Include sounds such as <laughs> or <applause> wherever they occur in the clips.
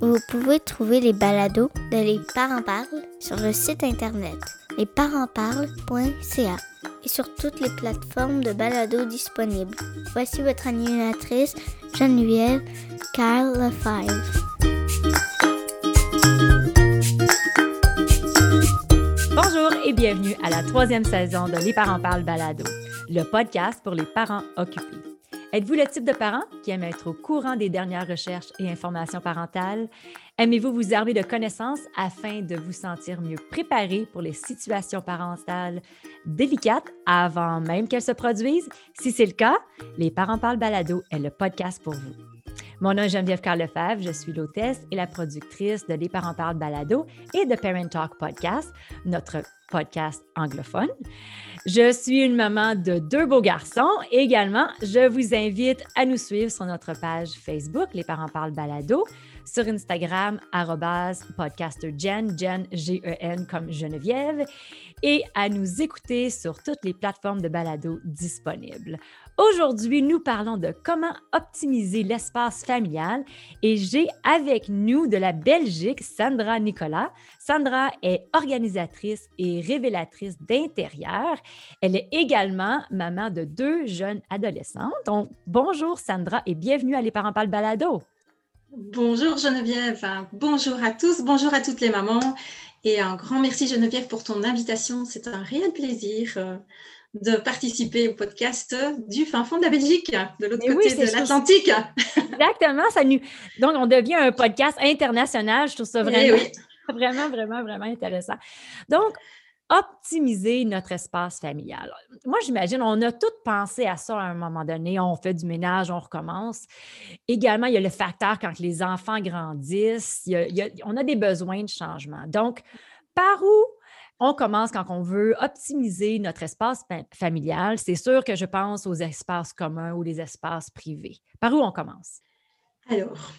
Vous pouvez trouver les balados de Les Parents Parlent sur le site internet lesparentsparlent.ca et sur toutes les plateformes de balados disponibles. Voici votre animatrice Geneviève Carl Lefebvre. Bonjour et bienvenue à la troisième saison de Les Parents Parlent Balado, le podcast pour les parents occupés. Êtes-vous le type de parent qui aime être au courant des dernières recherches et informations parentales? Aimez-vous vous armer de connaissances afin de vous sentir mieux préparé pour les situations parentales délicates avant même qu'elles se produisent? Si c'est le cas, Les Parents Parlent Balado est le podcast pour vous. Mon nom est Geneviève Carl Lefebvre, je suis l'hôtesse et la productrice de Les Parents Parlent Balado et de Parent Talk Podcast, notre podcast anglophone. Je suis une maman de deux beaux garçons. Également, je vous invite à nous suivre sur notre page Facebook, Les Parents Parlent Balado, sur Instagram, podcastergen, Jen, G-E-N comme Geneviève, et à nous écouter sur toutes les plateformes de balado disponibles. Aujourd'hui, nous parlons de comment optimiser l'espace familial et j'ai avec nous de la Belgique Sandra Nicolas. Sandra est organisatrice et révélatrice d'intérieur. Elle est également maman de deux jeunes adolescentes. Donc, bonjour Sandra et bienvenue à Les Parents Parlent Balado. Bonjour Geneviève, bonjour à tous, bonjour à toutes les mamans et un grand merci Geneviève pour ton invitation. C'est un réel plaisir de participer au podcast du fin fond de la Belgique, de l'autre côté de l'Atlantique. Exactement. Ça nous... Donc, on devient un podcast international. Je trouve ça eh vraiment, <laughs> vraiment, vraiment, vraiment intéressant. Donc, optimiser notre espace familial. Moi, j'imagine, on a tous pensé à ça à un moment donné. On fait du ménage, on recommence. Également, il y a le facteur quand les enfants grandissent, on a des besoins de changement. Donc, par où on commence quand on veut optimiser notre espace familial. C'est sûr que je pense aux espaces communs ou les espaces privés. Par où on commence? Alors,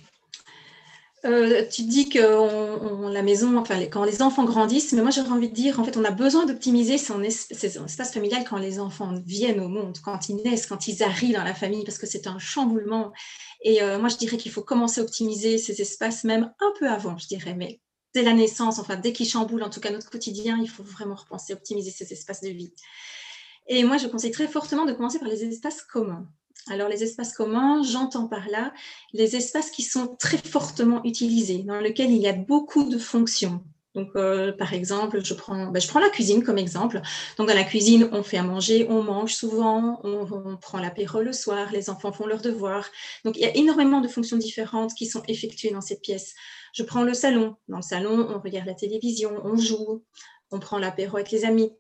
euh, tu dis que la maison, enfin, quand les enfants grandissent, mais moi j'aurais envie de dire, en fait, on a besoin d'optimiser son, espace familial quand les enfants viennent au monde, quand ils naissent, quand ils arrivent dans la famille, parce que c'est un chamboulement. Et euh, moi je dirais qu'il faut commencer à optimiser ces espaces même un peu avant, je dirais, mais la naissance, enfin dès qu'ils chamboulent en tout cas notre quotidien, il faut vraiment repenser, optimiser ces espaces de vie. Et moi, je conseille très fortement de commencer par les espaces communs. Alors, les espaces communs, j'entends par là les espaces qui sont très fortement utilisés, dans lesquels il y a beaucoup de fonctions. Donc, euh, par exemple, je prends, ben, je prends la cuisine comme exemple. Donc, dans la cuisine, on fait à manger, on mange souvent, on, on prend l'apéro le soir, les enfants font leurs devoirs. Donc, il y a énormément de fonctions différentes qui sont effectuées dans cette pièce. Je prends le salon. Dans le salon, on regarde la télévision, on joue, on prend l'apéro avec les amis.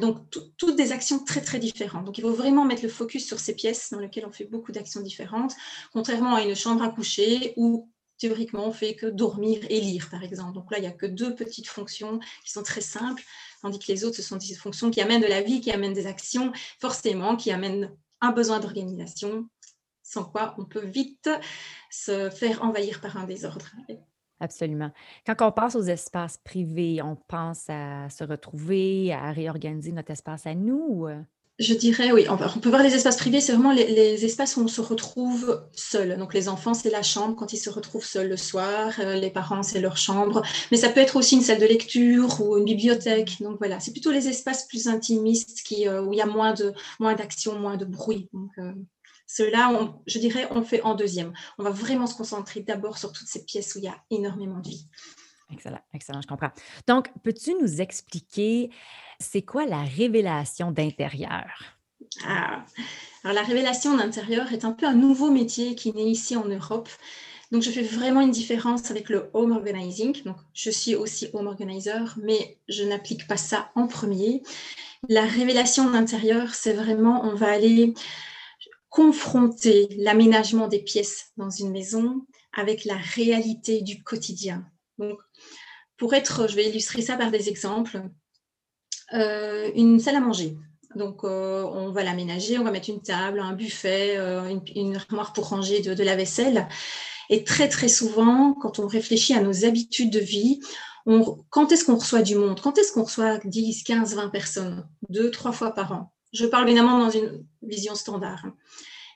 Donc, toutes des actions très, très différentes. Donc, il faut vraiment mettre le focus sur ces pièces dans lesquelles on fait beaucoup d'actions différentes, contrairement à une chambre à coucher où théoriquement on fait que dormir et lire, par exemple. Donc là, il n'y a que deux petites fonctions qui sont très simples, tandis que les autres, ce sont des fonctions qui amènent de la vie, qui amènent des actions, forcément, qui amènent un besoin d'organisation, sans quoi on peut vite se faire envahir par un désordre. Absolument. Quand on passe aux espaces privés, on pense à se retrouver, à réorganiser notre espace à nous? Euh? Je dirais oui. On peut voir les espaces privés, c'est vraiment les, espaces où on se retrouve seul. Donc les enfants, c'est la chambre quand ils se retrouvent seuls le soir. Euh, les parents, c'est leur chambre. Mais ça peut être aussi une salle de lecture ou une bibliothèque. Donc voilà, c'est plutôt les espaces plus intimistes qui, euh, où il y a moins de moins d'action, moins de bruit. Donc, cela, je dirais, on fait en deuxième. On va vraiment se concentrer d'abord sur toutes ces pièces où il y a énormément de vie. Excellent, excellent, je comprends. Donc, peux-tu nous expliquer c'est quoi la révélation d'intérieur? Ah, alors la révélation d'intérieur est un peu un nouveau métier qui naît ici en Europe. Donc, je fais vraiment une différence avec le home organizing. Donc, je suis aussi home organizer, mais je n'applique pas ça en premier. La révélation d'intérieur, c'est vraiment, on va aller confronter l'aménagement des pièces dans une maison avec la réalité du quotidien. Donc, pour être, je vais illustrer ça par des exemples, une salle à manger. Donc, on va l'aménager, on va mettre une table, un buffet, une, armoire pour ranger de, la vaisselle. Et très, très souvent, quand on réfléchit à nos habitudes de vie, quand est-ce qu'on reçoit du monde? Quand est-ce qu'on reçoit 10, 15, 20 personnes? Deux, trois fois par an. Je parle évidemment dans une vision standard.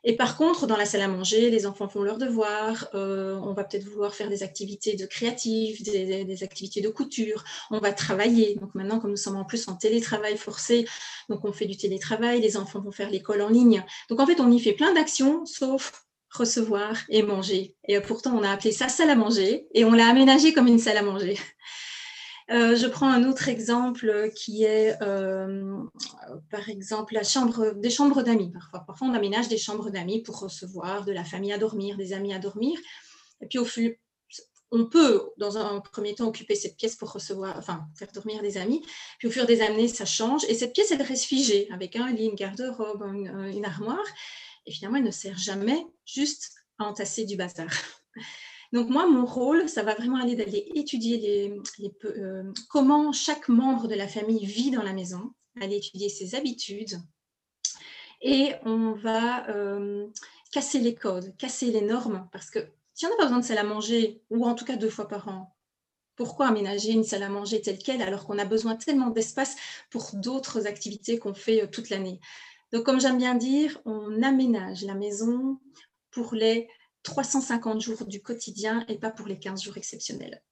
Et par contre, dans la salle à manger, les enfants font leurs devoirs, euh, on va peut-être vouloir faire des activités de créatif, des, activités de couture, on va travailler. Donc maintenant, comme nous sommes en plus en télétravail forcé, donc on fait du télétravail, les enfants vont faire l'école en ligne. Donc en fait, on y fait plein d'actions, sauf recevoir et manger. Et pourtant, on a appelé ça salle à manger et on l'a aménagé comme une salle à manger. Euh, je prends un autre exemple qui est, euh, par exemple, la chambre, des chambres d'amis. Parfois, parfois, on aménage des chambres d'amis pour recevoir de la famille à dormir, des amis à dormir. Et puis, au on peut, dans un premier temps, occuper cette pièce pour recevoir, enfin, faire dormir des amis. Puis, au fur des années, ça change. Et cette pièce, elle reste figée avec un lit, une garde-robe, une armoire. Et finalement, elle ne sert jamais juste à entasser du bazar. Donc moi, mon rôle, ça va vraiment aller d'aller étudier euh, comment chaque membre de la famille vit dans la maison, aller étudier ses habitudes. Et on va euh, casser les codes, casser les normes, parce que si on n'a pas besoin de salle à manger, ou en tout cas deux fois par an, pourquoi aménager une salle à manger telle qu'elle alors qu'on a besoin tellement d'espace pour d'autres activités qu'on fait euh, toute l'année? Donc, comme j'aime bien dire, on aménage la maison pour les 350 jours du quotidien et pas pour les 15 jours exceptionnels,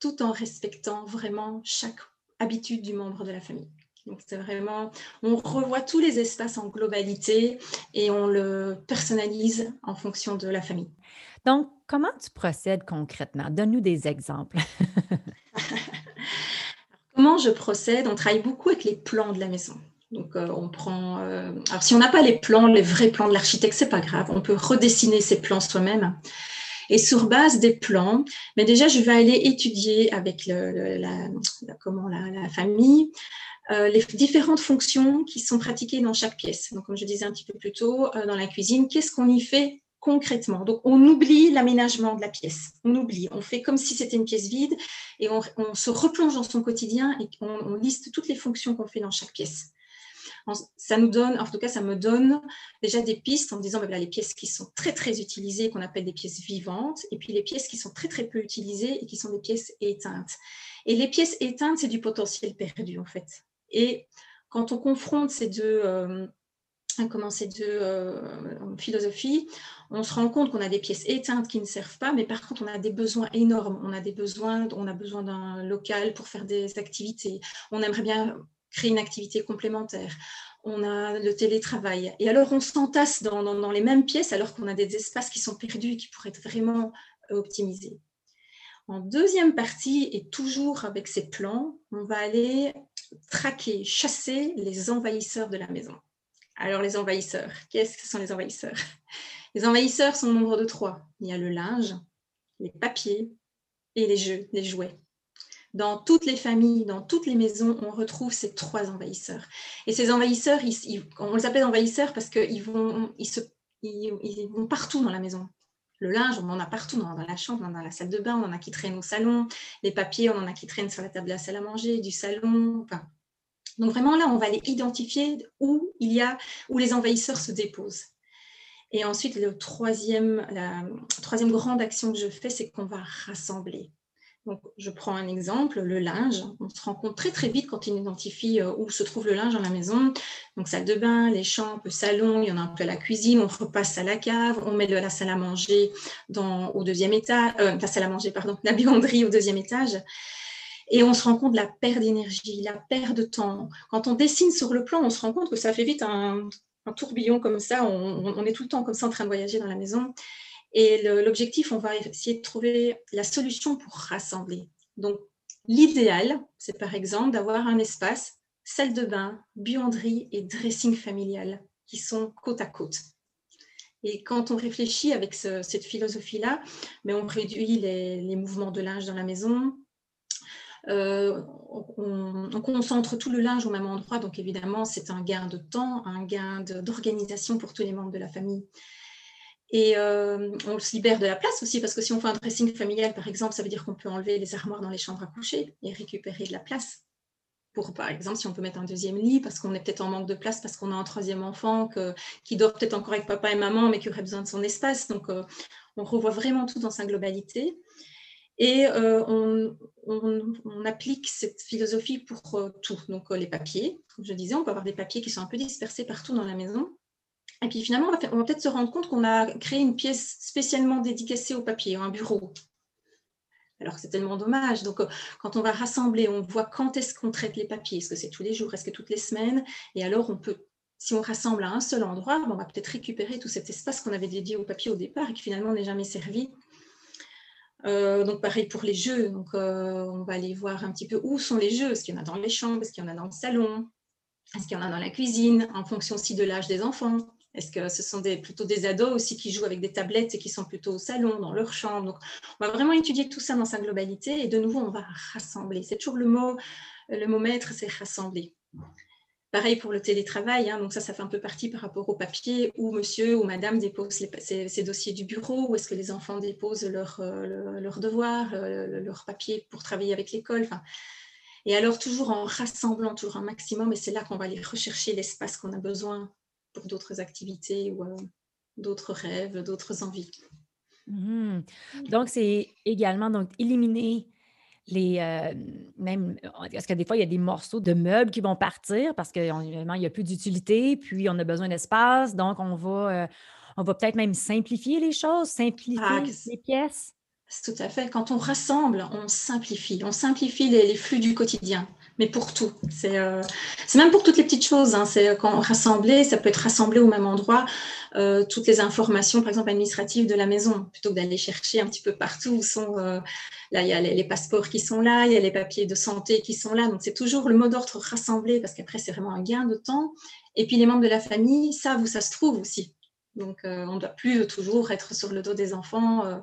tout en respectant vraiment chaque habitude du membre de la famille. Donc c'est vraiment, on revoit tous les espaces en globalité et on le personnalise en fonction de la famille. Donc, comment tu procèdes concrètement? Donne-nous des exemples. <laughs> <laughs> comment je procède? On travaille beaucoup avec les plans de la maison. Donc, euh, on prend. Euh, alors, si on n'a pas les plans, les vrais plans de l'architecte, c'est pas grave. On peut redessiner ces plans soi-même. Et sur base des plans, mais déjà, je vais aller étudier avec la, comment, la, famille euh, les différentes fonctions qui sont pratiquées dans chaque pièce. Donc, comme je disais un petit peu plus tôt, dans la cuisine, qu'est-ce qu'on y fait concrètement? Donc, on oublie l'aménagement de la pièce. On oublie. On fait comme si c'était une pièce vide et on, se replonge dans son quotidien et on liste toutes les fonctions qu'on fait dans chaque pièce ça nous donne, en tout cas, ça me donne déjà des pistes en disant, ben les pièces qui sont très, très utilisées, qu'on appelle des pièces vivantes, et puis les pièces qui sont très, très peu utilisées et qui sont des pièces éteintes. Et les pièces éteintes, c'est du potentiel perdu, en fait. Et quand on confronte ces deux, euh, comment ces deux euh, philosophies, on se rend compte qu'on a des pièces éteintes qui ne servent pas, mais par contre, on a des besoins énormes. On a des besoins, on a besoin d'un local pour faire des activités. On aimerait bien créer une activité complémentaire. On a le télétravail. Et alors, on s'entasse dans, les mêmes pièces alors qu'on a des espaces qui sont perdus et qui pourraient être vraiment euh, optimisés. En deuxième partie, et toujours avec ces plans, on va aller traquer, chasser les envahisseurs de la maison. Alors, les envahisseurs, qu'est-ce que sont les envahisseurs? Les envahisseurs sont au nombre de trois. Il y a le linge, les papiers et les jeux, les jouets dans toutes les familles, dans toutes les maisons, on retrouve ces trois envahisseurs. Et ces envahisseurs, on les appelle envahisseurs parce qu'ils vont, partout dans la maison. Le linge, on en a partout, dans la chambre, dans la salle de bain, on en a qui traînent au salon. Les papiers, on en a qui traînent sur la table de la salle à manger, du salon. donc vraiment là, on va aller identifier où il y a, où les envahisseurs se déposent. Et ensuite, le troisième, la troisième grande action que je fais, c'est qu'on va rassembler. Je prends un exemple, le linge. On se rend compte très très vite quand on identifie euh, où se trouve le linge dans la maison. Donc, salle de bain, les chambres, salon, il y en a un peu à la cuisine, on repasse à la cave, on met de la salle à manger dans, au deuxième étage, euh, la salle à manger, pardon, la buanderie au deuxième étage. Et on se rend compte de la perte d'énergie, la perte de temps. Quand on dessine sur le plan, on se rend compte que ça fait vite un, tourbillon comme ça. on, est tout le temps comme ça en train de voyager dans la maison. Et l'objectif, on va essayer de trouver la solution pour rassembler. Donc, l'idéal, c'est par exemple d'avoir un espace, salle de bain, buanderie et dressing familial qui sont côte à côte. Et quand on réfléchit avec cette philosophie-là, mais on réduit les, mouvements de linge dans la maison, euh, on, on, concentre tout le linge au même endroit, donc évidemment c'est un gain de temps, un gain d'organisation pour tous les membres de la famille. Et on se libère de la place aussi, parce que si on fait un dressing familial, par exemple, ça veut dire qu'on peut enlever les armoires dans les chambres à coucher et récupérer de la place. Pour, par exemple, si on peut mettre un deuxième lit, parce qu'on est peut-être en manque de place, parce qu'on a un troisième enfant qui dort peut-être encore avec papa et maman, mais qui aurait besoin de son espace. Donc, on revoit vraiment tout dans sa globalité. Et on, applique cette philosophie pour tout. Donc, les papiers, comme je disais, on peut avoir des papiers qui sont un peu dispersés partout dans la maison. Et puis finalement, on va, peut-être se rendre compte qu'on a créé une pièce spécialement dédicacée au papier, un bureau. Alors que c'est tellement dommage. Donc, euh, quand on va rassembler, on voit quand est-ce qu'on traite les papiers. Est-ce que c'est tous les jours, est-ce que toutes les semaines? Et alors, on peut, si on rassemble à un seul endroit, on va peut-être récupérer tout cet espace qu'on avait dédié au papier au départ et qui finalement n'est jamais servi. Euh, donc, pareil pour les jeux. Donc, euh, on va aller voir un petit peu où sont les jeux. Est-ce qu'il y en a dans les chambres? Est-ce qu'il y en a dans le salon? Est-ce qu'il y en a dans la cuisine? En fonction aussi de l'âge des enfants. Est-ce que ce sont plutôt des ados aussi qui jouent avec des tablettes et qui sont plutôt au salon, dans leur chambre? On va vraiment étudier tout ça dans sa globalité et de nouveau, on va rassembler. C'est toujours le mot, le mot maître, c'est rassembler. Pareil pour le télétravail, hein, donc ça, ça fait un peu partie par rapport au papier où monsieur ou madame dépose ces, dossiers du bureau, où est-ce que les enfants déposent leurs leur devoirs, leurs papiers pour travailler avec l'école. et alors, toujours en rassemblant toujours un maximum, et c'est là qu'on va aller rechercher l'espace qu'on a besoin pour d'autres activités ou euh, d'autres rêves, d'autres envies. Mmh. Donc, c'est également donc éliminer les euh, même parce que des fois il y a des morceaux de meubles qui vont partir parce qu'il n'y a plus d'utilité, puis on a besoin d'espace, donc on va euh, on va peut-être même simplifier les choses, simplifier ah, les pièces. Tout à fait. Quand on rassemble, on simplifie. On simplifie les, flux du quotidien, mais pour tout. Euh, c'est même pour toutes les petites choses. Hein. C'est quand rassembler, ça peut être rassemblé au même endroit euh, toutes les informations, par exemple administratives de la maison, plutôt que d'aller chercher un petit peu partout où sont. Euh, là, il y a les, passeports qui sont là, il y a les papiers de santé qui sont là. Donc c'est toujours le mot d'ordre rassemblé parce qu'après c'est vraiment un gain de temps. Et puis les membres de la famille savent où ça se trouve aussi. Donc on ne doit plus toujours être sur le dos des enfants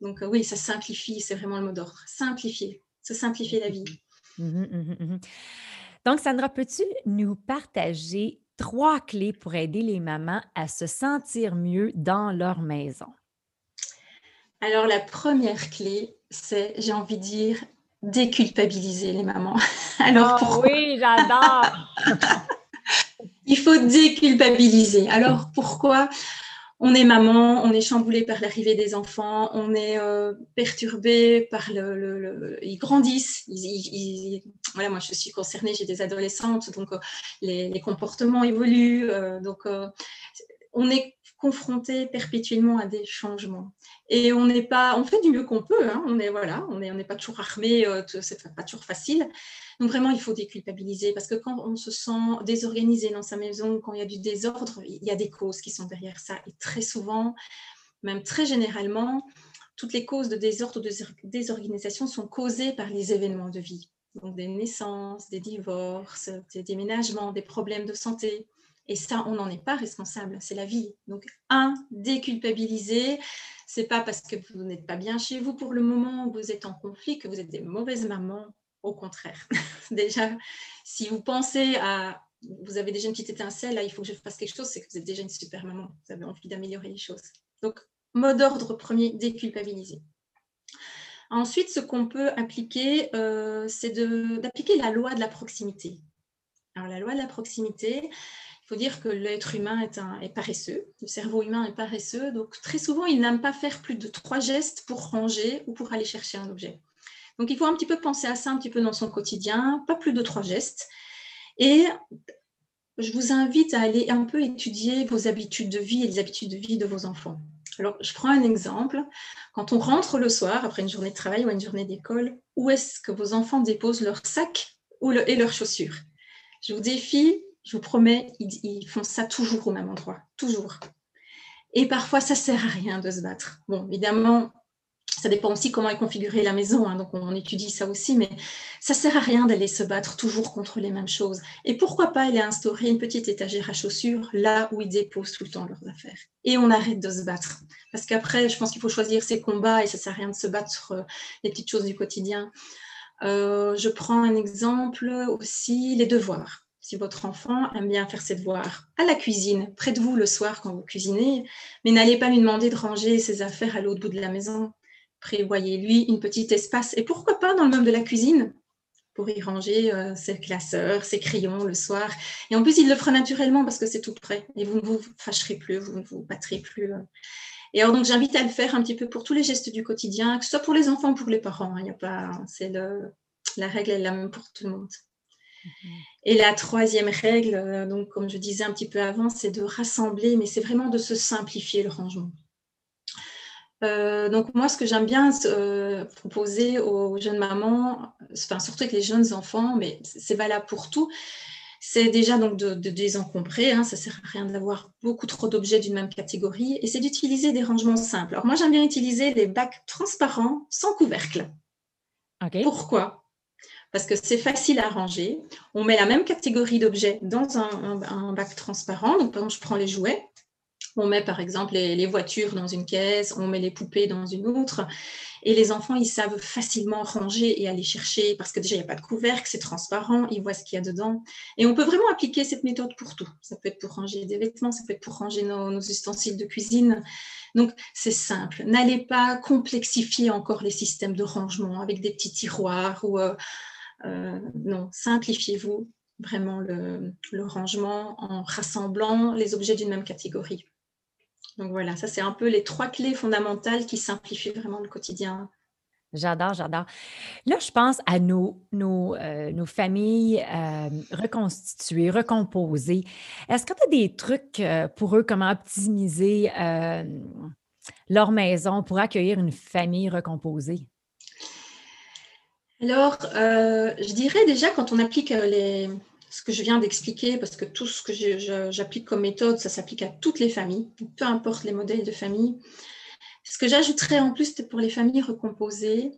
donc euh, oui, ça simplifie, c'est vraiment le mot d'ordre. Simplifier, se simplifier la vie. Mmh mmh mmh Donc, Sandra, peux-tu nous partager trois clés pour aider les mamans à se sentir mieux dans leur maison? Alors, la première clé, c'est, j'ai envie de dire, déculpabiliser les mamans. <laughs> Alors, oh, Oui, j'adore! <laughs> Il faut déculpabiliser. Alors, pourquoi? On est maman, on est chamboulé par l'arrivée des enfants, on est euh, perturbé par le, Ils grandissent. voilà, moi, je suis concernée, j'ai des adolescentes, donc euh, les, comportements évoluent. Euh, donc, on est confronté perpétuellement à des changements. Et on n'est pas, on fait du mieux qu'on peut. Hein. on est voilà, on n'est on pas toujours armé, c'est pas toujours facile. Donc vraiment, il faut déculpabiliser parce que quand on se sent désorganisé dans sa maison, quand il y a du désordre, il y a des causes qui sont derrière ça. Et très souvent, même très généralement, toutes les causes de désordre ou de désorganisation sont causées par les événements de vie. Donc des naissances, des divorces, des déménagements, des problèmes de santé. Et ça, on n'en est pas responsable, c'est la vie. Donc, un, déculpabiliser, c'est pas parce que vous n'êtes pas bien chez vous pour le moment, ou vous êtes en conflit, que vous êtes des mauvaises mamans au contraire. <laughs> déjà, si vous pensez à, vous avez déjà une petite étincelle, là, il faut que je fasse quelque chose, c'est que vous êtes déjà une super maman, vous avez envie d'améliorer les choses. Donc, mode d'ordre premier, déculpabiliser. Ensuite, ce qu'on peut appliquer, euh, c'est d'appliquer la loi de la proximité. Alors, la loi de la proximité, il faut dire que l'être humain est, est paresseux, le cerveau humain est paresseux, donc très souvent, il n'aime pas faire plus de trois gestes pour ranger ou pour aller chercher un objet. Donc, il faut un petit peu penser à ça un petit peu dans son quotidien, pas plus de trois gestes. Et je vous invite à aller un peu étudier vos habitudes de vie et les habitudes de vie de vos enfants. Alors, je prends un exemple. Quand on rentre le soir, après une journée de travail ou une journée d'école, où est-ce que vos enfants déposent leur sac et leurs chaussures? Je vous défie, je vous promets, ils, font ça toujours au même endroit, toujours. Et parfois, ça sert à rien de se battre. Bon, évidemment, ça dépend aussi comment est configurée la maison, hein, donc on étudie ça aussi, mais ça sert à rien d'aller se battre toujours contre les mêmes choses. Et pourquoi pas aller instaurer une petite étagère à chaussures là où ils déposent tout le temps leurs affaires. Et on arrête de se battre. Parce qu'après, je pense qu'il faut choisir ses combats et ça sert à rien de se battre euh, les petites choses du quotidien. Euh, je prends un exemple aussi, les devoirs si votre enfant aime bien faire ses devoirs à la cuisine, près de vous le soir quand vous cuisinez, mais n'allez pas lui demander de ranger ses affaires à l'autre bout de la maison. Prévoyez-lui une petite espace et pourquoi pas dans le meuble de la cuisine pour y ranger euh, ses classeurs, ses crayons le soir. Et en plus, il le fera naturellement parce que c'est tout prêt et vous ne vous fâcherez plus, vous ne vous battrez plus. Euh. Et alors, donc, j'invite à le faire un petit peu pour tous les gestes du quotidien, que ce soit pour les enfants ou pour les parents. Hein. Il y a pas, c'est le, la règle est la même pour tout le monde. Mhm. Et la troisième règle, euh, donc comme je disais un petit peu avant, c'est de rassembler, mais c'est vraiment de se simplifier le rangement. Euh, donc moi, ce que j'aime bien euh, proposer aux jeunes mamans, enfin surtout avec les jeunes enfants, mais c'est valable pour tout, c'est déjà donc de, de désencombrer. Hein, ça sert à rien d'avoir beaucoup trop d'objets d'une même catégorie, et c'est d'utiliser des rangements simples. Alors moi, j'aime bien utiliser les bacs transparents sans couvercle. Pourquoi? Parce que c'est facile à ranger. On met la même catégorie d'objets dans un, bac transparent. Donc, par exemple, je prends les jouets. On met par exemple les, voitures dans une caisse, on met les poupées dans une autre. Et les enfants, ils savent facilement ranger et aller chercher parce que déjà, il n'y a pas de couvercle, c'est transparent, ils voient ce qu'il y a dedans. Et on peut vraiment appliquer cette méthode pour tout. Ça peut être pour ranger des vêtements, ça peut être pour ranger nos, ustensiles de cuisine. Donc, c'est simple. N'allez pas complexifier encore les systèmes de rangement avec des petits tiroirs ou euh, euh, non, simplifiez-vous vraiment le, rangement en rassemblant les objets d'une même catégorie. Donc voilà, ça c'est un peu les trois clés fondamentales qui simplifient vraiment le quotidien. J'adore, j'adore. Là, je pense à nos, nos, euh, familles euh, reconstituées, recomposées. Est-ce que tu as des trucs pour eux, comment optimiser leur maison pour accueillir une famille recomposée? Alors, euh, je dirais déjà quand on applique euh, les, ce que je viens d'expliquer, parce que tout ce que j'applique comme méthode, ça s'applique à toutes les familles, peu importe les modèles de famille. Ce que j'ajouterais en plus pour les familles recomposées,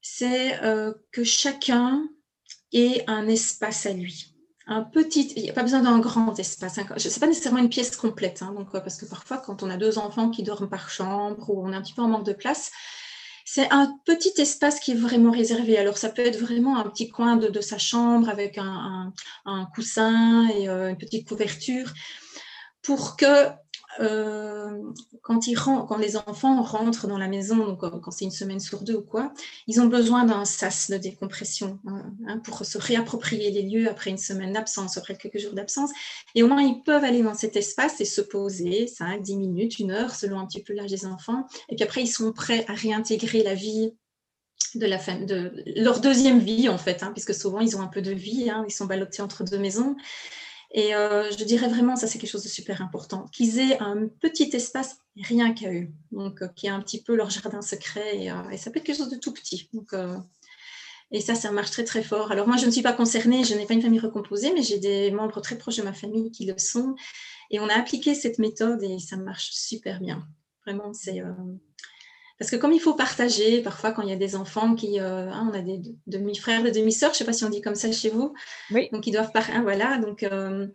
c'est euh, que chacun ait un espace à lui. Un petit, il n'y a pas besoin d'un grand espace. Hein. Ce n'est pas nécessairement une pièce complète, hein, donc, parce que parfois, quand on a deux enfants qui dorment par chambre ou on est un petit peu en manque de place, c'est un petit espace qui est vraiment réservé. Alors, ça peut être vraiment un petit coin de, sa chambre avec un, coussin et euh, une petite couverture pour que euh, quand, ils quand les enfants rentrent dans la maison, donc quand c'est une semaine sur deux ou quoi, ils ont besoin d'un sas de décompression hein, hein, pour se réapproprier les lieux après une semaine d'absence, après quelques jours d'absence. Et au moins, ils peuvent aller dans cet espace et se poser 5, 10 minutes, une heure, selon un petit peu l'âge des enfants. Et puis après, ils sont prêts à réintégrer la vie de leur deuxième vie, en fait, hein, puisque souvent, ils ont un peu de vie, ils sont ballottés entre deux maisons. Et euh, je dirais vraiment, ça c'est quelque chose de super important, qu'ils aient un petit espace rien qu'à eux, donc euh, qui est un petit peu leur jardin secret, euh, et, ça peut être quelque chose de tout petit. Donc, et ça, ça marche très très fort. Alors moi, je ne suis pas concernée, je n'ai pas une famille recomposée, mais j'ai des membres très proches de ma famille qui le sont, et on a appliqué cette méthode et ça marche super bien. Vraiment, c'est parce que comme il faut partager, parfois quand il y a des enfants qui, euh, hein, on a des demi-frères, des demi-sœurs, je ne sais pas si on dit comme ça chez vous, oui. donc ils doivent parler, hein, voilà, donc euh,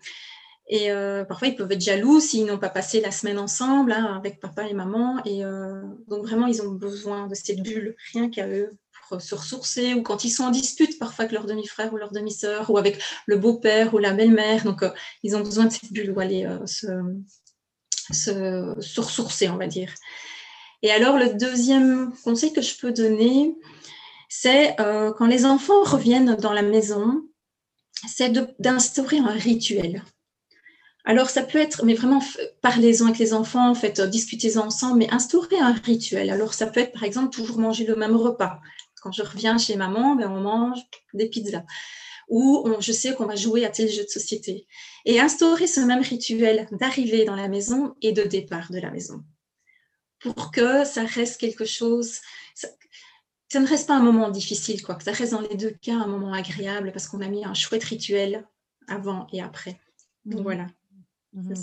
et euh, parfois ils peuvent être jaloux s'ils n'ont pas passé la semaine ensemble hein, avec papa et maman, et donc vraiment ils ont besoin de cette bulle, rien qu'à eux pour se ressourcer, ou quand ils sont en dispute parfois avec leur demi-frère ou leur demi-sœur, ou avec le beau-père ou la belle-mère, donc ils ont besoin de cette bulle où aller se, se, se ressourcer, on va dire. Et alors, le deuxième conseil que je peux donner, c'est euh, quand les enfants reviennent dans la maison, c'est d'instaurer un rituel. Alors, ça peut être, mais vraiment, parlez-en avec les enfants, en fait, discutez-en ensemble, mais instaurer un rituel. Alors, ça peut être, par exemple, toujours manger le même repas. Quand je reviens chez maman, ben, on mange des pizzas. Ou je sais qu'on va jouer à tel jeu de société. Et instaurer ce même rituel d'arrivée dans la maison et de départ de la maison pour que ça reste quelque chose, ça, ne reste pas un moment difficile, quoi, que ça reste dans les deux cas un moment agréable parce qu'on a mis un chouette rituel avant et après. Donc, mmh. voilà. Mmh,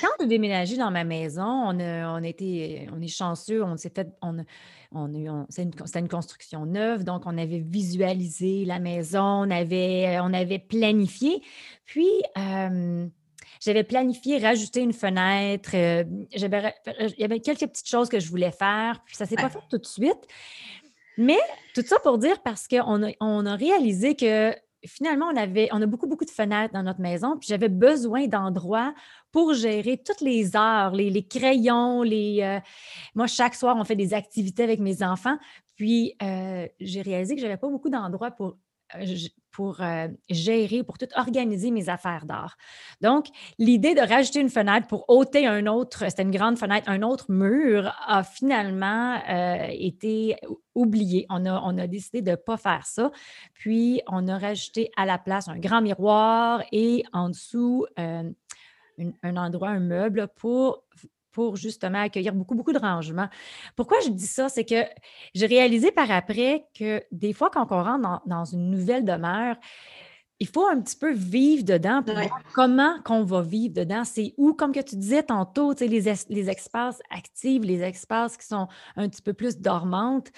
Quand on a déménagé dans ma maison, on, on, était, on est chanceux, on s'est fait, on, on, c'était une, construction neuve, donc on avait visualisé la maison, on avait, on avait planifié. Puis, j'avais planifié rajouter une fenêtre. Euh, il y avait quelques petites choses que je voulais faire, puis ça ne s'est pas fait tout de suite. Mais tout ça pour dire parce qu'on a, on a réalisé que finalement, on avait, on a beaucoup, beaucoup de fenêtres dans notre maison, puis j'avais besoin d'endroits pour gérer toutes les heures, les, crayons, les. Euh, moi, chaque soir, on fait des activités avec mes enfants. Puis, euh, j'ai réalisé que je n'avais pas beaucoup d'endroits pour pour gérer, pour tout organiser mes affaires d'art. Donc, l'idée de rajouter une fenêtre pour ôter un autre, c'était une grande fenêtre, un autre mur, a finalement été oublié. On a, on a décidé de ne pas faire ça. Puis, on a rajouté à la place un grand miroir et en dessous, un endroit, un meuble pour pour justement accueillir beaucoup, beaucoup de rangements. Pourquoi je dis ça? C'est que j'ai réalisé par après que des fois, quand on rentre dans, une nouvelle demeure, il faut un petit peu vivre dedans pour voir comment qu'on va vivre dedans. C'est où, comme que tu disais tantôt, les, les espaces actifs, les espaces qui sont un petit peu plus dormantes,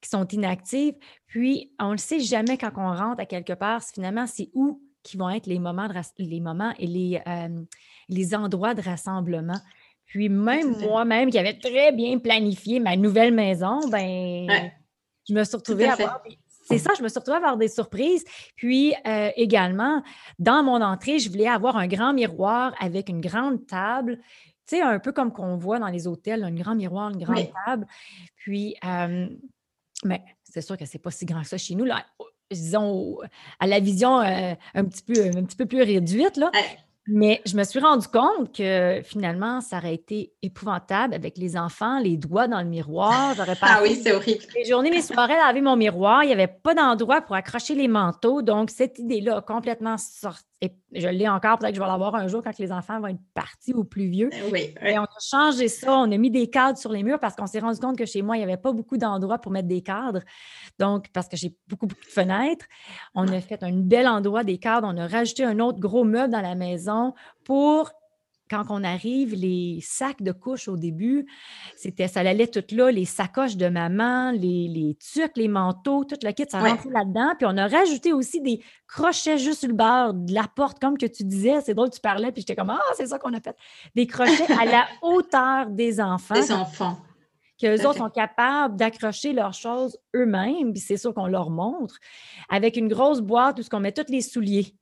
qui sont inactives. Puis, on ne le sait jamais quand on rentre à quelque part, finalement, c'est où qui vont être les moments, les moments et les, euh, les endroits de rassemblement. Puis même moi-même, qui avait très bien planifié ma nouvelle maison, ben, je me suis retrouvée à avoir des... C'est ça, je me suis retrouvée à avoir des surprises. Puis euh, également, dans mon entrée, je voulais avoir un grand miroir avec une grande table. Tu sais, un peu comme qu'on voit dans les hôtels, un grand miroir, une grande table. Puis, mais c'est sûr que c'est pas si grand que ça chez nous. Là, disons, à la vision euh, un, petit peu, un petit peu plus réduite. Là. Mais je me suis rendu compte que finalement, ça aurait été épouvantable avec les enfants, les doigts dans le miroir. J'aurais pas. ah oui, c'est horrible. Les journées, mes soirées, laver mon miroir, il n'y avait pas d'endroit pour accrocher les manteaux. Donc, cette idée-là a complètement sorti, et je l'ai encore, peut-être que je vais l'avoir un jour quand les enfants vont être partis ou plus vieux. Ben oui, Et on a changé ça, on a mis des cadres sur les murs parce qu'on s'est rendu compte que chez moi, il n'y avait pas beaucoup d'endroits pour mettre des cadres. Donc, parce que j'ai beaucoup, beaucoup de fenêtres, on a fait un bel endroit des cadres, on a rajouté un autre gros meuble dans la maison pour quand on arrive, les sacs de couches au début, c'était, ça allait tout là, les sacoches de maman, les, les tucs, les manteaux, tout le kit, ça rentrait là-dedans. Puis on a rajouté aussi des crochets juste sur le bord de la porte, comme que tu disais. C'est drôle, tu parlais, puis j'étais comme, ah, c'est ça qu'on a fait. Des crochets à la <laughs> hauteur des enfants. Des enfants. Qu'eux autres sont capables d'accrocher leurs choses eux-mêmes, puis c'est sûr qu'on leur montre, avec une grosse boîte où on met tous les souliers.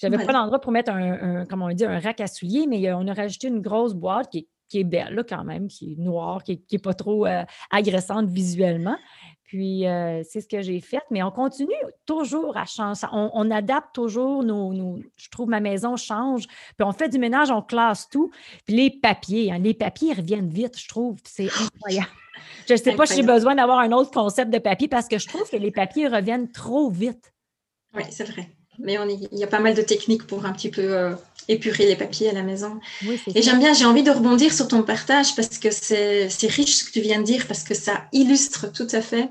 J'avais pas d'endroit pour mettre un, comment on dit, un rack à souliers, mais euh, on a rajouté une grosse boîte qui est, belle là, quand même, qui est noire, qui n'est pas trop euh, agressante visuellement. Puis, euh, c'est ce que j'ai fait, mais on continue toujours à changer. On, adapte toujours nos, Je trouve ma maison change. Puis, on fait du ménage, on classe tout. Puis, les papiers, hein, les papiers reviennent vite, je trouve. C'est incroyable. <gasps> Je ne sais pas si j'ai besoin d'avoir un autre concept de papier parce que je trouve que les papiers reviennent trop vite. Oui, c'est vrai mais il y a pas mal de techniques pour un petit peu euh, épurer les papiers à la maison. et j'aime bien, j'ai envie de rebondir sur ton partage parce que c'est riche ce que tu viens de dire, parce que ça illustre tout à fait.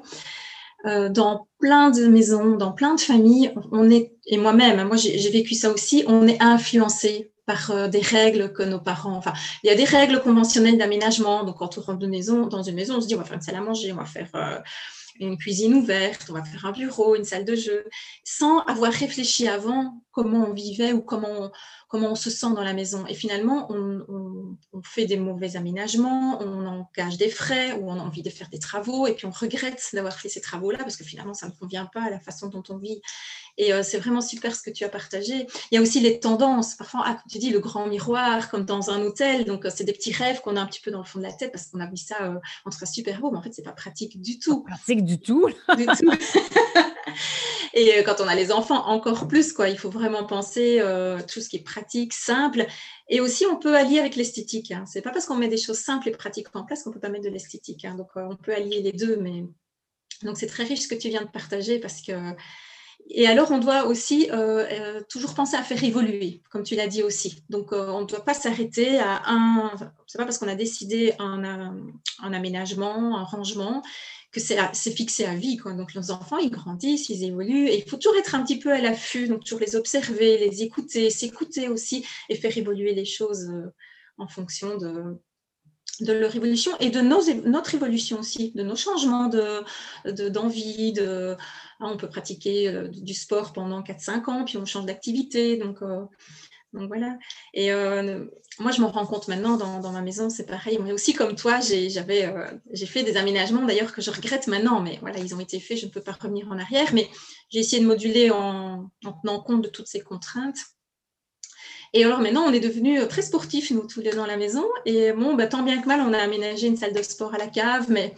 Euh, dans plein de maisons, dans plein de familles, on est, et moi-même, moi, j'ai vécu ça aussi, on est influencé par euh, des règles que nos parents, enfin, il y a des règles conventionnelles d'aménagement. Donc, quand on rentre de maison, dans une maison, on se dit, on va faire une salle à manger, on va faire une cuisine ouverte, on va faire un bureau, une salle de jeu, sans avoir réfléchi avant comment on vivait ou comment comment on se sent dans la maison. Et finalement, on, fait des mauvais aménagements, on engage des frais ou on a envie de faire des travaux et puis on regrette d'avoir fait ces travaux-là parce que finalement, ça ne convient pas à la façon dont on vit. Et euh, c'est vraiment super ce que tu as partagé. Il y a aussi les tendances. Parfois, ah, tu dis le grand miroir, comme dans un hôtel. Donc, euh, c'est des petits rêves qu'on a un petit peu dans le fond de la tête parce qu'on a vu ça euh, entre super beau, mais en fait, c'est pas pratique du tout. Pas pratique du tout. du tout. <laughs> <laughs> Et euh, quand on a les enfants, encore plus, quoi. Il faut vraiment penser euh, tout ce qui est pratique, simple. Et aussi, on peut allier avec l'esthétique. Hein. C'est pas parce qu'on met des choses simples et pratiques en place qu'on peut pas mettre de l'esthétique. Hein. Donc, euh, on peut allier les deux. Mais donc, c'est très riche ce que tu viens de partager parce que. Et alors, on doit aussi toujours penser à faire évoluer, comme tu l'as dit aussi. Donc, on ne doit pas s'arrêter à un. C'est pas parce qu'on a décidé un, aménagement, un rangement, que c'est fixé à vie. Quoi. Donc, nos enfants, ils grandissent, ils évoluent, et il faut toujours être un petit peu à l'affût, donc toujours les observer, les écouter, s'écouter aussi, et faire évoluer les choses euh, en fonction de, de leur évolution et de notre évolution aussi, de nos changements d'envie. De, de, hein, on peut pratiquer euh, du sport pendant 4-5 ans, puis on change d'activité. Donc, euh, donc voilà. Et euh, moi, je m'en rends compte maintenant dans, ma maison, c'est pareil. Mais aussi comme toi, euh, j'ai fait des aménagements d'ailleurs que je regrette maintenant, mais voilà, ils ont été faits, je ne peux pas revenir en arrière. Mais j'ai essayé de moduler en, tenant compte de toutes ces contraintes. Et alors maintenant, on est devenus très sportifs, nous tous les deux dans la maison. Et bon, bah, tant bien que mal, on a aménagé une salle de sport à la cave, mais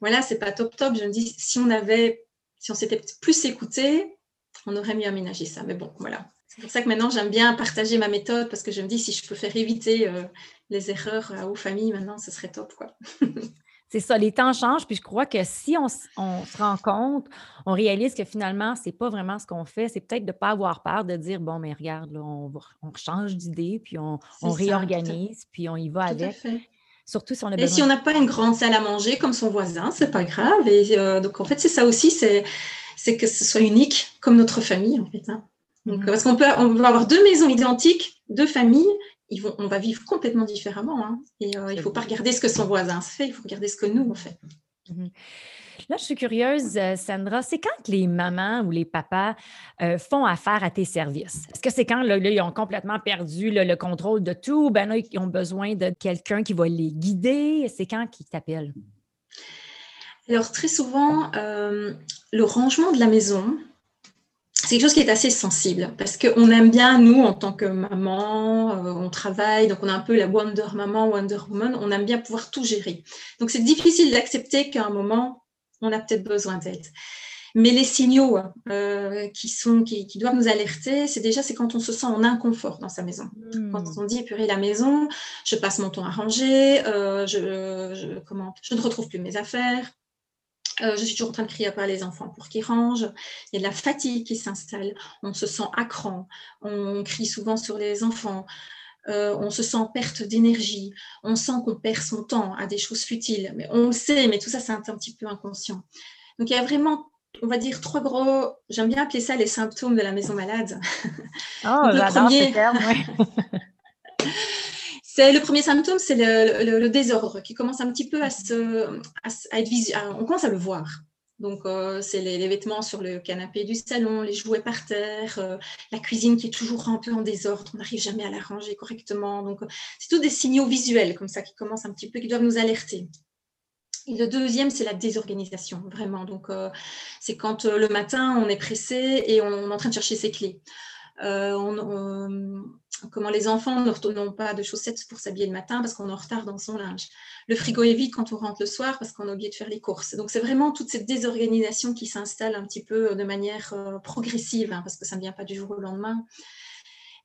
voilà, c'est pas top top. Je me dis, si on avait, si on s'était plus écouté, on aurait mieux aménagé ça. Mais bon, voilà. C'est pour ça que maintenant, j'aime bien partager ma méthode parce que je me dis, si je peux faire éviter euh, les erreurs aux familles, maintenant, ce serait top. quoi. <laughs> C'est ça, les temps changent, puis je crois que si on, se rend compte, on réalise que finalement, ce n'est pas vraiment ce qu'on fait, c'est peut-être de ne pas avoir peur de dire bon, mais regarde, on, change d'idée, puis on, réorganise, puis on y va avec. Surtout si on a Et si on n'a pas une grande salle à manger comme son voisin, c'est pas grave. Et euh, donc en fait, c'est ça aussi, c'est que ce soit unique comme notre famille en fait. Hein. Donc, mmh. Parce qu'on peut, on va avoir deux maisons identiques, deux familles, on va vivre complètement différemment. Hein. Et euh, il ne faut pas regarder ce que son voisin fait, il faut regarder ce que nous, on fait. Mhm. Là, je suis curieuse, euh, Sandra, c'est quand les mamans ou les papas euh, font affaire à tes services? Est-ce que c'est quand là, ils ont complètement perdu le contrôle de tout? Ben là, ils ont besoin de quelqu'un qui va les guider? C'est quand qu'ils t'appellent? Alors, très souvent, le rangement de la maison, c'est quelque chose qui est assez sensible parce qu'on aime bien, nous, en tant que maman, euh, on travaille, donc on a un peu la Wonder Maman, Wonder Woman, on aime bien pouvoir tout gérer. Donc c'est difficile d'accepter qu'à un moment, on a peut-être besoin d'aide. Mais les signaux euh, qui, sont, qui, doivent nous alerter, c'est déjà c'est quand on se sent en inconfort dans sa maison. Hmm. Quand on dit purée la maison, je passe mon temps à ranger, euh, je, comment, je ne retrouve plus mes affaires, euh, je suis toujours en train de crier à les enfants pour qu'ils rangent. Il y a de la fatigue qui s'installe. On se sent à cran. On crie souvent sur les enfants. Euh, on se sent perte d'énergie. On sent qu'on perd son temps à des choses futiles. Mais on le sait, mais tout ça, c'est un, petit peu inconscient. Donc, il y a vraiment, on va dire, trois gros, j'aime bien appeler ça les symptômes de la maison malade. Oh, ce terme, <laughs> C'est le premier symptôme, c'est le, désordre qui commence un petit peu à, se, être visuel. On commence à le voir. Donc, euh, c'est les, vêtements sur le canapé du salon, les jouets par terre, euh, la cuisine qui est toujours un peu en désordre, on n'arrive jamais à la ranger correctement. Donc, euh, c'est tous des signaux visuels comme ça qui commencent un petit peu, qui doivent nous alerter. Et le deuxième, c'est la désorganisation, vraiment. Donc, c'est quand le matin, on est pressé et on est en train de chercher ses clés. on, comment les enfants retournent pas de chaussettes pour s'habiller le matin parce qu'on est en retard dans son linge. Le frigo est vide quand on rentre le soir parce qu'on a oublié de faire les courses. Donc c'est vraiment toute cette désorganisation qui s'installe un petit peu de manière euh, progressive hein, parce que ça ne vient pas du jour au lendemain.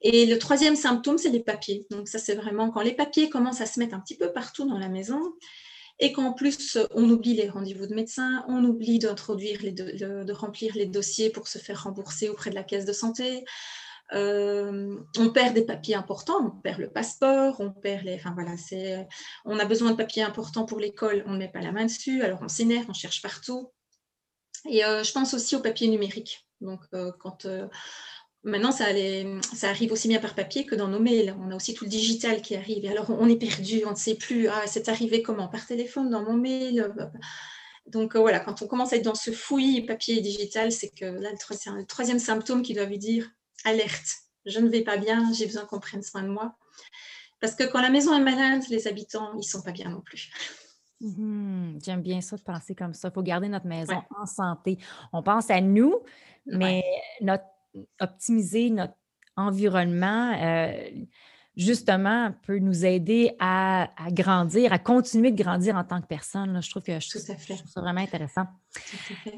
Et le troisième symptôme, c'est les papiers. Donc ça, c'est vraiment quand les papiers commencent à se mettre un petit peu partout dans la maison et qu'en plus, on oublie les rendez-vous de médecin, on oublie d'introduire, de remplir les dossiers pour se faire rembourser auprès de la caisse de santé, euh, on perd des papiers importants, on perd le passeport, on perd les. Enfin voilà, c'est. On a besoin de papiers importants pour l'école, on ne met pas la main dessus, alors on s'énerve, on cherche partout. Et euh, je pense aussi aux papiers numériques. Donc euh, quand maintenant ça, arrive aussi bien par papier que dans nos mails, on a aussi tout le digital qui arrive. Et alors on est perdu, on ne sait plus. Ah, c'est arrivé comment? Par téléphone, dans mon mail. Donc voilà, quand on commence à être dans ce fouillis papier et digital, c'est que là, le troisième symptôme qui doit vous dire alerte, je ne vais pas bien, j'ai besoin qu'on prenne soin de moi. Parce que quand la maison est malade, les habitants, ils ne sont pas bien non plus. Mhm. J'aime bien ça de penser comme ça. Il faut garder notre maison en santé. On pense à nous, mais notre, optimiser notre environnement, euh, justement, peut nous aider à, grandir, à continuer de grandir en tant que personne. Je trouve que je, trouve ça vraiment intéressant.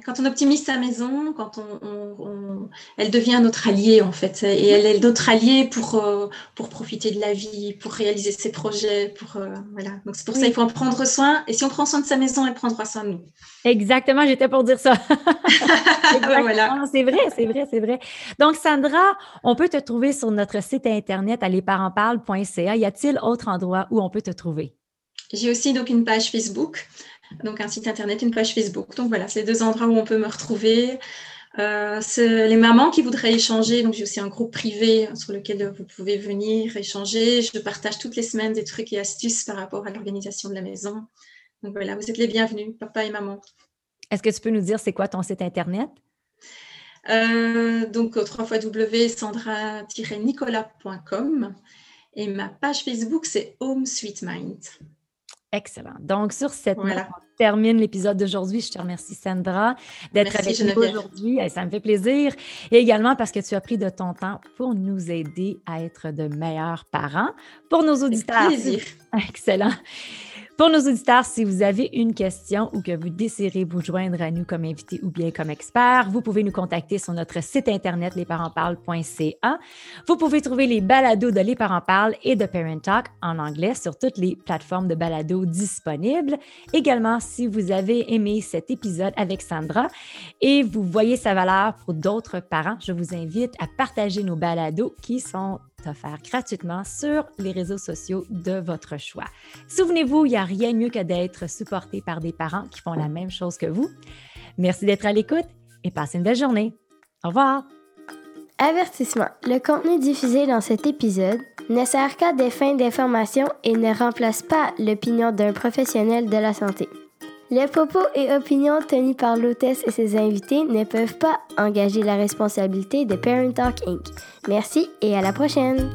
Quand on optimise sa maison, quand on, elle devient notre allié en fait, et elle est notre allié pour, euh, pour profiter de la vie, pour réaliser ses projets, pour euh, voilà. Donc c'est pour ça qu'il faut en prendre soin. Et si on prend soin de sa maison, elle prendra soin de nous. Exactement, j'étais pour dire ça. <laughs> voilà. C'est vrai, c'est vrai, c'est vrai. Donc Sandra, on peut te trouver sur notre site internet à lesparentsparlent.ca. Y a-t-il autre endroit où on peut te trouver? J'ai aussi donc une page Facebook donc un site internet, une page Facebook. Donc voilà, c'est les deux endroits où on peut me retrouver. Euh, c'est les mamans qui voudraient échanger. Donc j'ai aussi un groupe privé sur lequel vous pouvez venir échanger. Je partage toutes les semaines des trucs et astuces par rapport à l'organisation de la maison. Donc voilà, vous êtes les bienvenus, papa et maman. Est-ce que tu peux nous dire c'est quoi ton site internet? Euh, donc www.sandra-nicolas.com et ma page Facebook c'est Home Sweet Mind. Excellent. Donc, sur cette on termine l'épisode d'aujourd'hui. Je te remercie, Sandra, d'être avec nous aujourd'hui. Ça me fait plaisir. Et également parce que tu as pris de ton temps pour nous aider à être de meilleurs parents pour nos auditeurs. Plaisir. <laughs> Excellent. Pour nos auditeurs, si vous avez une question ou que vous désirez vous joindre à nous comme invité ou bien comme expert, vous pouvez nous contacter sur notre site internet lesparentsparlent.ca. Vous pouvez trouver les balados de Les Parents Parlent et de Parent Talk en anglais sur toutes les plateformes de balados disponibles. Également, si vous avez aimé cet épisode avec Sandra et vous voyez sa valeur pour d'autres parents, je vous invite à partager nos balados qui sont offert gratuitement sur les réseaux sociaux de votre choix. Souvenez-vous, il n'y a rien mieux que d'être supporté par des parents qui font la même chose que vous. Merci d'être à l'écoute et passez une belle journée. Au revoir. Avertissement. Le contenu diffusé dans cet épisode ne sert qu'à des fins d'information et ne remplace pas l'opinion d'un professionnel de la santé. Les propos et opinions tenus par l'hôtesse et ses invités ne peuvent pas engager la responsabilité de Parent Talk Inc. Merci et à la prochaine!